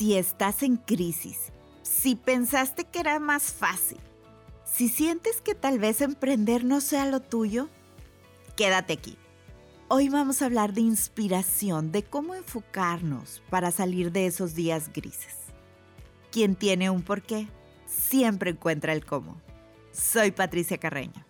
Si estás en crisis, si pensaste que era más fácil, si sientes que tal vez emprender no sea lo tuyo, quédate aquí. Hoy vamos a hablar de inspiración, de cómo enfocarnos para salir de esos días grises. Quien tiene un porqué, siempre encuentra el cómo. Soy Patricia Carreño.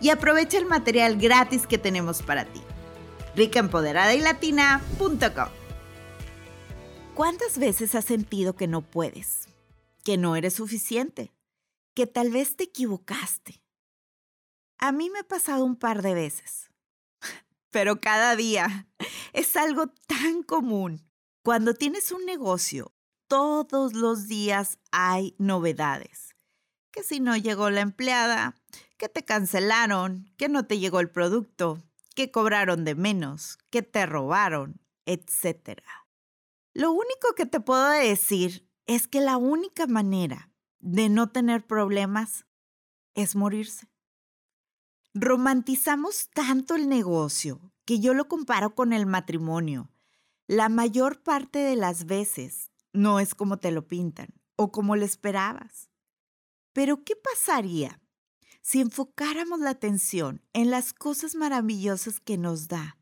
y aprovecha el material gratis que tenemos para ti. ricaempoderada ¿Cuántas veces has sentido que no puedes? Que no eres suficiente? Que tal vez te equivocaste. A mí me ha pasado un par de veces. Pero cada día es algo tan común. Cuando tienes un negocio, todos los días hay novedades. Que si no llegó la empleada, que te cancelaron, que no te llegó el producto, que cobraron de menos, que te robaron, etc. Lo único que te puedo decir es que la única manera de no tener problemas es morirse. Romantizamos tanto el negocio que yo lo comparo con el matrimonio. La mayor parte de las veces no es como te lo pintan o como lo esperabas. Pero ¿qué pasaría si enfocáramos la atención en las cosas maravillosas que nos da.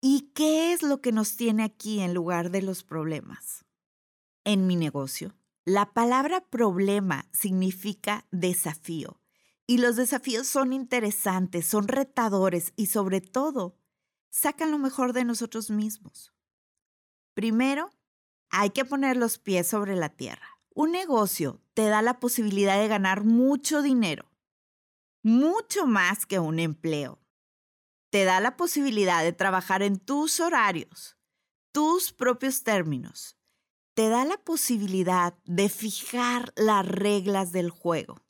¿Y qué es lo que nos tiene aquí en lugar de los problemas? En mi negocio, la palabra problema significa desafío. Y los desafíos son interesantes, son retadores y sobre todo, sacan lo mejor de nosotros mismos. Primero, hay que poner los pies sobre la tierra. Un negocio te da la posibilidad de ganar mucho dinero mucho más que un empleo. Te da la posibilidad de trabajar en tus horarios, tus propios términos. Te da la posibilidad de fijar las reglas del juego.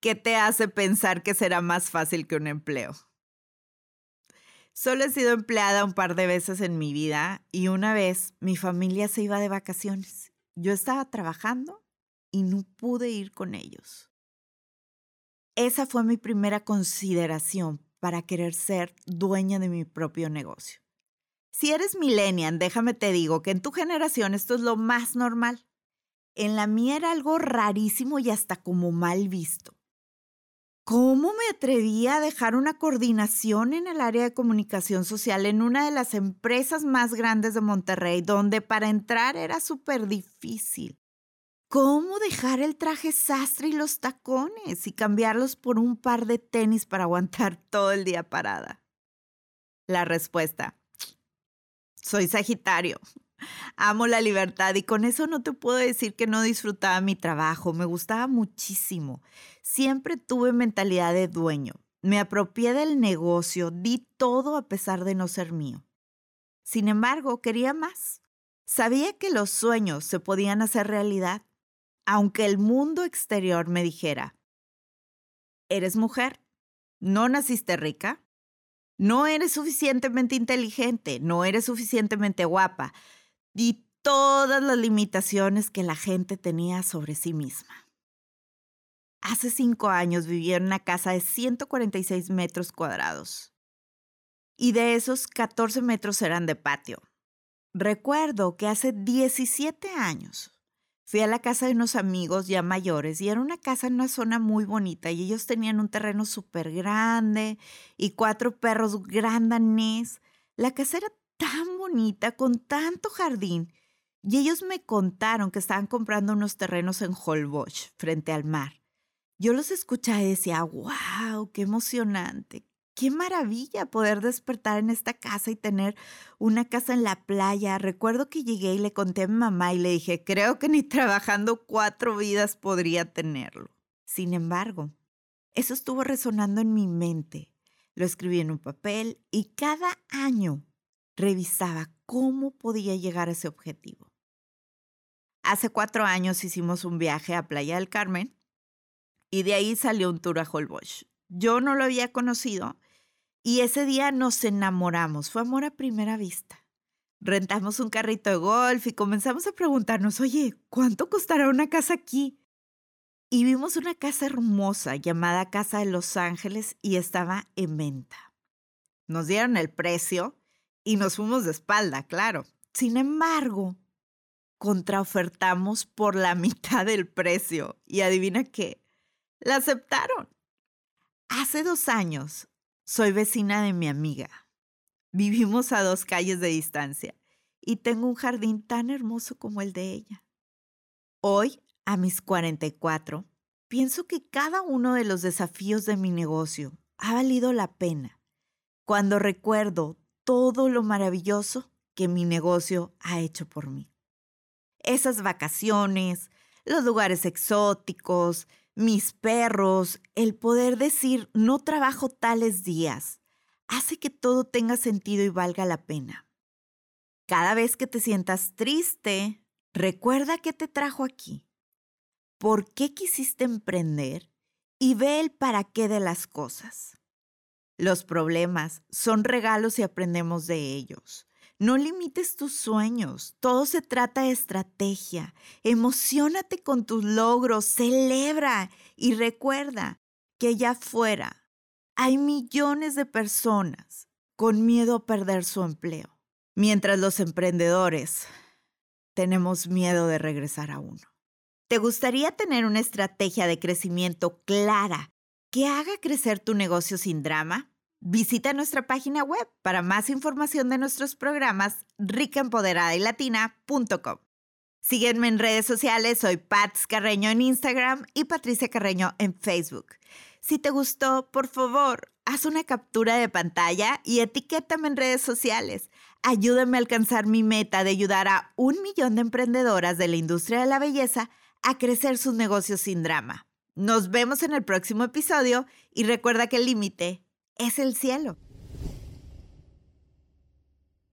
¿Qué te hace pensar que será más fácil que un empleo? Solo he sido empleada un par de veces en mi vida y una vez mi familia se iba de vacaciones. Yo estaba trabajando y no pude ir con ellos. Esa fue mi primera consideración para querer ser dueña de mi propio negocio. Si eres millennial, déjame te digo que en tu generación esto es lo más normal. En la mía era algo rarísimo y hasta como mal visto. ¿Cómo me atreví a dejar una coordinación en el área de comunicación social en una de las empresas más grandes de Monterrey, donde para entrar era súper difícil? ¿Cómo dejar el traje sastre y los tacones y cambiarlos por un par de tenis para aguantar todo el día parada? La respuesta, soy Sagitario. Amo la libertad y con eso no te puedo decir que no disfrutaba mi trabajo, me gustaba muchísimo. Siempre tuve mentalidad de dueño. Me apropié del negocio, di todo a pesar de no ser mío. Sin embargo, quería más. Sabía que los sueños se podían hacer realidad aunque el mundo exterior me dijera, eres mujer, no naciste rica, no eres suficientemente inteligente, no eres suficientemente guapa, y todas las limitaciones que la gente tenía sobre sí misma. Hace cinco años vivía en una casa de 146 metros cuadrados y de esos 14 metros eran de patio. Recuerdo que hace 17 años Fui a la casa de unos amigos ya mayores y era una casa en una zona muy bonita y ellos tenían un terreno súper grande y cuatro perros grandanés. La casa era tan bonita, con tanto jardín. Y ellos me contaron que estaban comprando unos terrenos en Holbox, frente al mar. Yo los escuchaba y decía, wow, qué emocionante, qué maravilla poder despertar en esta casa y tener una casa en la playa. Recuerdo que llegué y le conté a mi mamá y le dije, creo que ni trabajando cuatro vidas podría tenerlo. Sin embargo, Eso estuvo resonando en mi mente. Lo escribí en un papel y cada año revisaba cómo podía llegar a ese objetivo. Hace cuatro años hicimos un viaje a Playa del Carmen y de ahí salió un tour a Holbox. Yo no lo había conocido y ese día nos enamoramos. Fue amor a primera vista. Rentamos un carrito de golf y comenzamos a preguntarnos, oye, ¿cuánto costará una casa aquí? Y vimos una casa hermosa llamada Casa de Los Ángeles y estaba en venta. Nos dieron el precio y nos fuimos de espalda, claro. Sin embargo, contraofertamos por la mitad del precio y adivina qué, la aceptaron. Hace dos años soy vecina de mi amiga. Vivimos a dos calles de distancia y tengo un jardín tan hermoso como el de ella. Hoy a mis 44, pienso que cada uno de los desafíos de mi negocio ha valido la pena cuando recuerdo todo lo maravilloso que mi negocio ha hecho por mí. Esas vacaciones, los lugares exóticos, mis perros, el poder decir no trabajo tales días, hace que todo tenga sentido y valga la pena. Cada vez que te sientas triste, recuerda que te trajo aquí por qué quisiste emprender y ve el para qué de las cosas. Los problemas son regalos y aprendemos de ellos. No limites tus sueños, todo se trata de estrategia. Emocionate con tus logros, celebra y recuerda que allá afuera hay millones de personas con miedo a perder su empleo, mientras los emprendedores tenemos miedo de regresar a uno. ¿Te gustaría tener una estrategia de crecimiento clara que haga crecer tu negocio sin drama? Visita nuestra página web para más información de nuestros programas ricaempoderada Sígueme en redes sociales, soy Pats Carreño en Instagram y Patricia Carreño en Facebook. Si te gustó, por favor, haz una captura de pantalla y etiquétame en redes sociales. Ayúdame a alcanzar mi meta de ayudar a un millón de emprendedoras de la industria de la belleza a crecer sus negocios sin drama. Nos vemos en el próximo episodio y recuerda que el límite es el cielo.